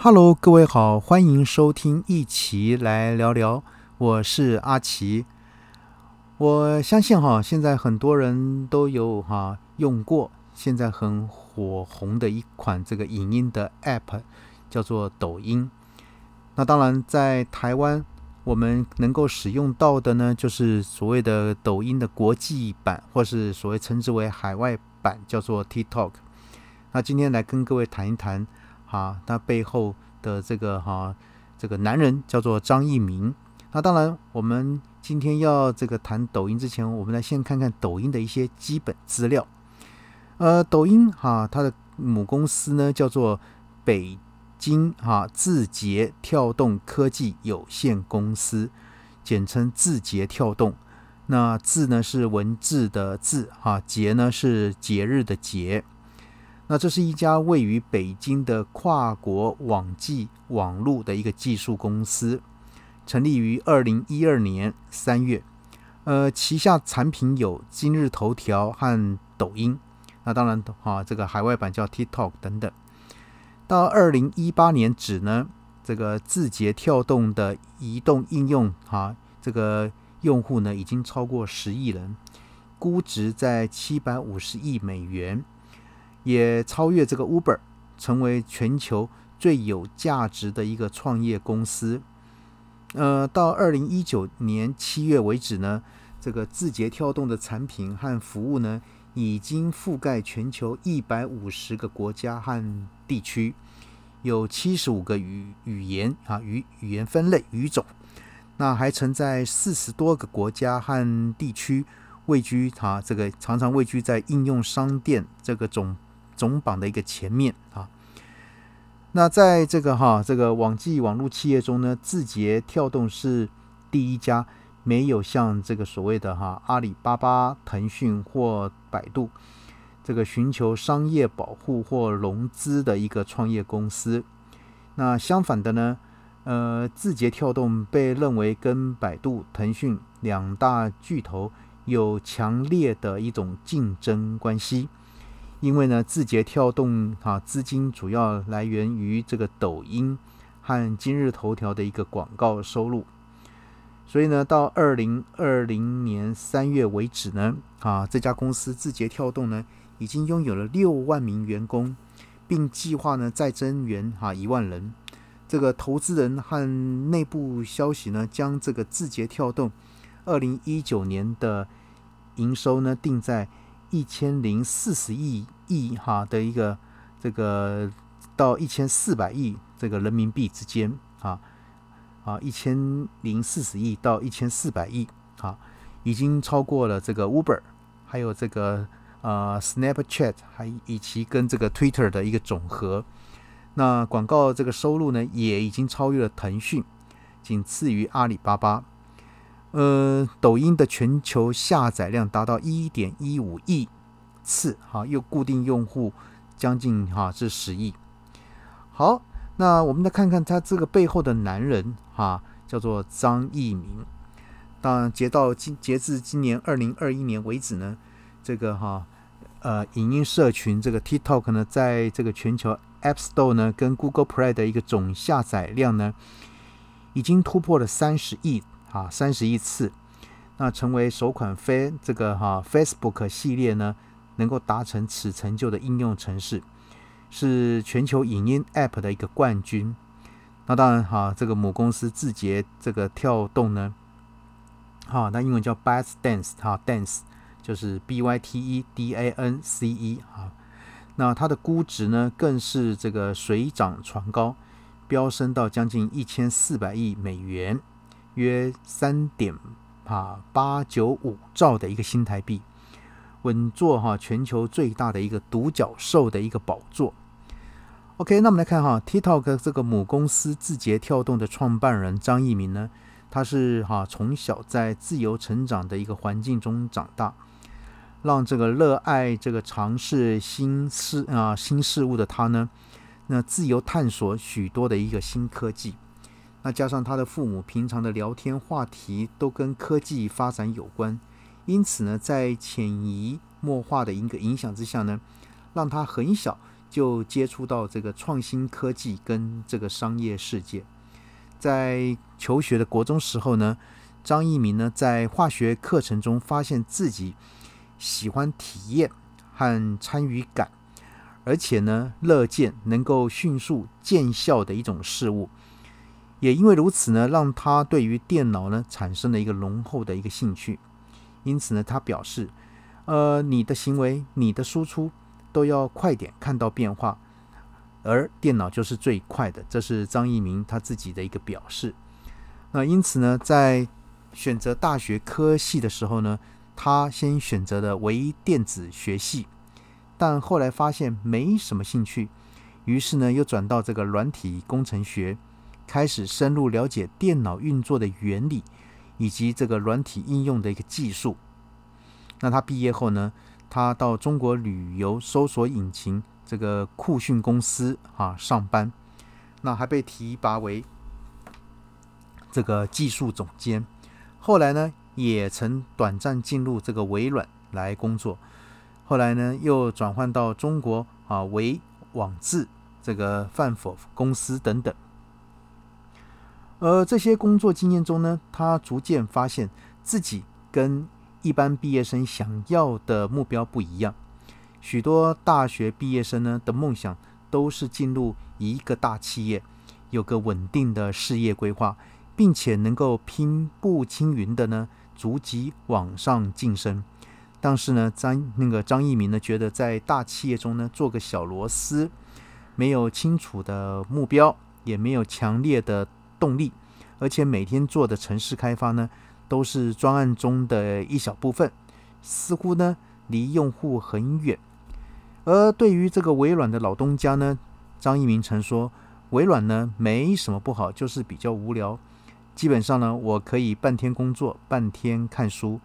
Hello，各位好，欢迎收听一起来聊聊，我是阿奇。我相信哈，现在很多人都有哈用过，现在很火红的一款这个影音的 App，叫做抖音。那当然，在台湾我们能够使用到的呢，就是所谓的抖音的国际版，或是所谓称之为海外版，叫做 TikTok。那今天来跟各位谈一谈。哈，他背后的这个哈，这个男人叫做张一鸣。那当然，我们今天要这个谈抖音之前，我们来先看看抖音的一些基本资料。呃，抖音哈，它的母公司呢叫做北京哈字节跳动科技有限公司，简称字节跳动。那字呢是文字的字哈，节呢是节日的节。那这是一家位于北京的跨国网际网络的一个技术公司，成立于二零一二年三月。呃，旗下产品有今日头条和抖音。那当然，哈，这个海外版叫 TikTok 等等。到二零一八年止呢，这个字节跳动的移动应用，哈，这个用户呢已经超过十亿人，估值在七百五十亿美元。也超越这个 Uber，成为全球最有价值的一个创业公司。呃，到二零一九年七月为止呢，这个字节跳动的产品和服务呢，已经覆盖全球一百五十个国家和地区，有七十五个语语言啊语语言分类语种，那还曾在四十多个国家和地区位居啊这个常常位居在应用商店这个总。总榜的一个前面啊，那在这个哈这个网际网络企业中呢，字节跳动是第一家没有像这个所谓的哈阿里巴巴、腾讯或百度这个寻求商业保护或融资的一个创业公司。那相反的呢，呃，字节跳动被认为跟百度、腾讯两大巨头有强烈的一种竞争关系。因为呢，字节跳动啊资金主要来源于这个抖音和今日头条的一个广告收入，所以呢，到二零二零年三月为止呢，啊，这家公司字节跳动呢已经拥有了六万名员工，并计划呢再增员哈一万人。这个投资人和内部消息呢，将这个字节跳动二零一九年的营收呢定在。一千零四十亿亿哈的一个这个到一千四百亿这个人民币之间啊啊一千零四十亿到一千四百亿啊，已经超过了这个 Uber，还有这个呃 Snapchat，还以及跟这个 Twitter 的一个总和。那广告这个收入呢，也已经超越了腾讯，仅次于阿里巴巴。呃，抖音的全球下载量达到一点一五亿次，哈，又固定用户将近哈是十亿。好，那我们再看看他这个背后的男人，哈，叫做张一鸣。当，截到今截至今年二零二一年为止呢，这个哈呃影音社群这个 TikTok 呢，在这个全球 App Store 呢跟 Google Play 的一个总下载量呢，已经突破了三十亿。啊，三十亿次，那成为首款非这个哈 Facebook 系列呢，能够达成此成就的应用程式，是全球影音 App 的一个冠军。那当然哈，这个母公司字节这个跳动呢，哈，那英文叫 ByteDance 哈，Dance 就是 B Y T E D A N C E 啊。那它的估值呢，更是这个水涨船高，飙升到将近一千四百亿美元。约三点啊八九五兆的一个新台币，稳坐哈全球最大的一个独角兽的一个宝座。OK，那我们来看哈 TikTok 这个母公司字节跳动的创办人张一鸣呢，他是哈从小在自由成长的一个环境中长大，让这个热爱这个尝试新事啊新事物的他呢，那自由探索许多的一个新科技。那加上他的父母平常的聊天话题都跟科技发展有关，因此呢，在潜移默化的一个影响之下呢，让他很小就接触到这个创新科技跟这个商业世界。在求学的国中时候呢，张一鸣呢在化学课程中发现自己喜欢体验和参与感，而且呢乐见能够迅速见效的一种事物。也因为如此呢，让他对于电脑呢产生了一个浓厚的一个兴趣。因此呢，他表示，呃，你的行为、你的输出都要快点看到变化，而电脑就是最快的。这是张一鸣他自己的一个表示。那因此呢，在选择大学科系的时候呢，他先选择了微电子学系，但后来发现没什么兴趣，于是呢，又转到这个软体工程学。开始深入了解电脑运作的原理，以及这个软体应用的一个技术。那他毕业后呢，他到中国旅游搜索引擎这个酷讯公司啊上班，那还被提拔为这个技术总监。后来呢，也曾短暂进入这个微软来工作。后来呢，又转换到中国啊微网志这个范否公司等等。而这些工作经验中呢，他逐渐发现自己跟一般毕业生想要的目标不一样。许多大学毕业生呢的梦想都是进入一个大企业，有个稳定的事业规划，并且能够平步青云的呢逐级往上晋升。但是呢，张那个张一鸣呢觉得在大企业中呢做个小螺丝，没有清楚的目标，也没有强烈的。动力，而且每天做的城市开发呢，都是专案中的一小部分，似乎呢离用户很远。而对于这个微软的老东家呢，张一鸣曾说：“微软呢没什么不好，就是比较无聊。基本上呢，我可以半天工作，半天看书，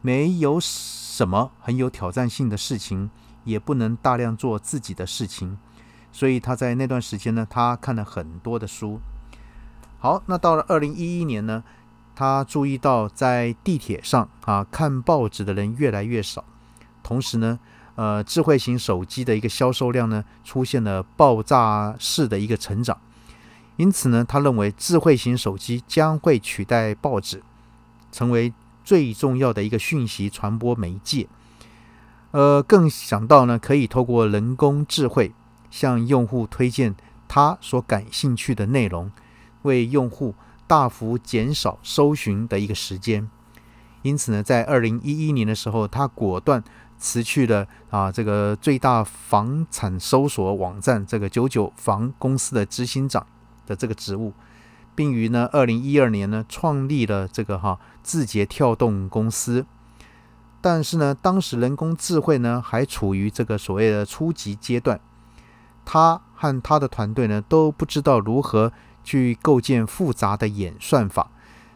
没有什么很有挑战性的事情，也不能大量做自己的事情。所以他在那段时间呢，他看了很多的书。”好，那到了二零一一年呢，他注意到在地铁上啊看报纸的人越来越少，同时呢，呃，智慧型手机的一个销售量呢出现了爆炸式的一个成长，因此呢，他认为智慧型手机将会取代报纸，成为最重要的一个讯息传播媒介。呃，更想到呢，可以透过人工智慧向用户推荐他所感兴趣的内容。为用户大幅减少搜寻的一个时间，因此呢，在二零一一年的时候，他果断辞去了啊这个最大房产搜索网站这个九九房公司的执行长的这个职务，并于呢二零一二年呢创立了这个哈字节跳动公司。但是呢，当时人工智慧呢还处于这个所谓的初级阶段，他和他的团队呢都不知道如何。去构建复杂的演算法，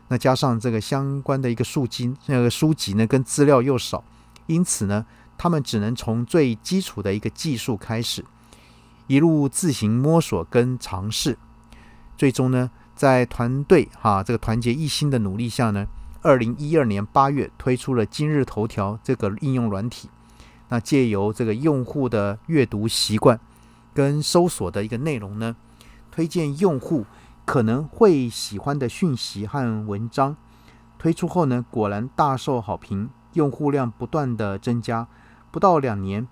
那加上这个相关的一个数据，那个书籍呢跟资料又少，因此呢，他们只能从最基础的一个技术开始，一路自行摸索跟尝试，最终呢，在团队哈这个团结一心的努力下呢，二零一二年八月推出了今日头条这个应用软体，那借由这个用户的阅读习惯跟搜索的一个内容呢。推荐用户可能会喜欢的讯息和文章推出后呢，果然大受好评，用户量不断的增加。不到两年，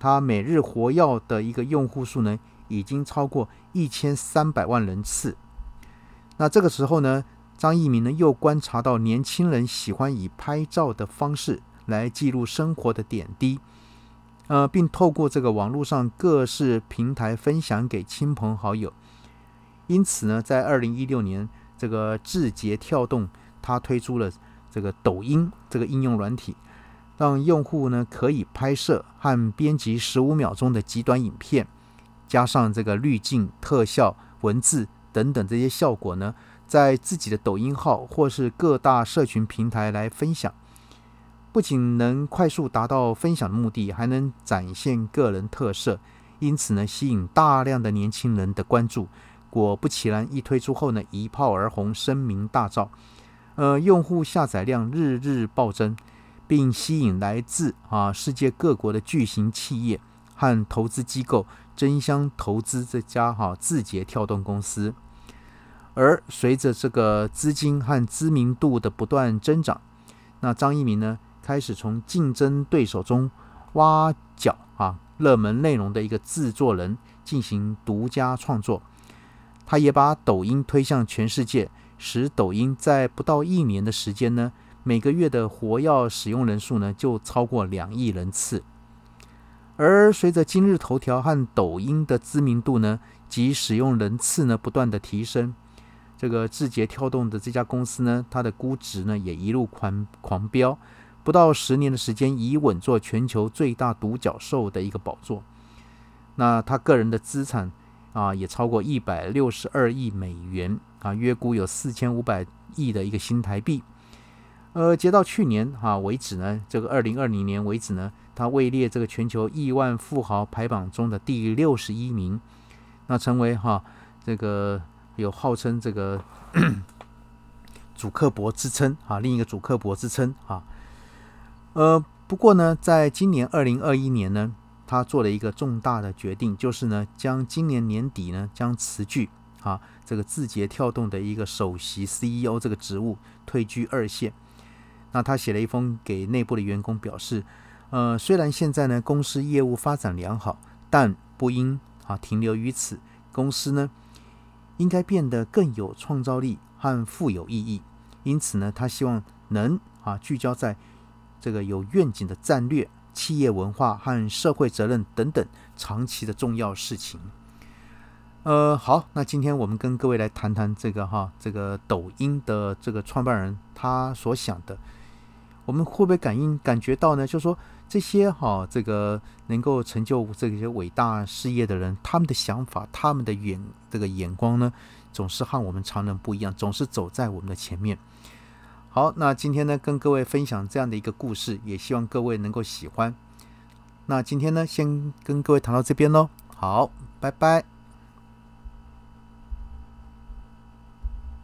它每日活跃的一个用户数呢，已经超过一千三百万人次。那这个时候呢，张一鸣呢又观察到年轻人喜欢以拍照的方式来记录生活的点滴，呃，并透过这个网络上各式平台分享给亲朋好友。因此呢，在二零一六年，这个字节跳动它推出了这个抖音这个应用软体，让用户呢可以拍摄和编辑十五秒钟的极短影片，加上这个滤镜、特效、文字等等这些效果呢，在自己的抖音号或是各大社群平台来分享，不仅能快速达到分享的目的，还能展现个人特色，因此呢，吸引大量的年轻人的关注。果不其然，一推出后呢，一炮而红，声名大噪，呃，用户下载量日日暴增，并吸引来自啊世界各国的巨型企业和投资机构争相投资这家哈字节跳动公司。而随着这个资金和知名度的不断增长，那张一鸣呢开始从竞争对手中挖角啊热门内容的一个制作人进行独家创作。他也把抖音推向全世界，使抖音在不到一年的时间呢，每个月的活跃使用人数呢就超过两亿人次。而随着今日头条和抖音的知名度呢及使用人次呢不断的提升。这个字节跳动的这家公司呢，它的估值呢也一路狂狂飙，不到十年的时间，已稳坐全球最大独角兽的一个宝座。那他个人的资产啊，也超过一百六十二亿美元啊，约估有四千五百亿的一个新台币。呃，截到去年哈为止呢，这个二零二零年为止呢，他位列这个全球亿万富豪排榜中的第六十一名，那成为哈这个。有号称这个 主克伯之称啊，另一个主克伯之称啊。呃，不过呢，在今年二零二一年呢，他做了一个重大的决定，就是呢，将今年年底呢，将辞去啊这个字节跳动的一个首席 CEO 这个职务，退居二线。那他写了一封给内部的员工，表示，呃，虽然现在呢，公司业务发展良好，但不应啊停留于此，公司呢。应该变得更有创造力和富有意义，因此呢，他希望能啊聚焦在这个有愿景的战略、企业文化和社会责任等等长期的重要事情。呃，好，那今天我们跟各位来谈谈这个哈，这个抖音的这个创办人他所想的，我们会不会感应感觉到呢？就是说。这些哈，这个能够成就这些伟大事业的人，他们的想法、他们的眼这个眼光呢，总是和我们常人不一样，总是走在我们的前面。好，那今天呢，跟各位分享这样的一个故事，也希望各位能够喜欢。那今天呢，先跟各位谈到这边喽。好，拜拜。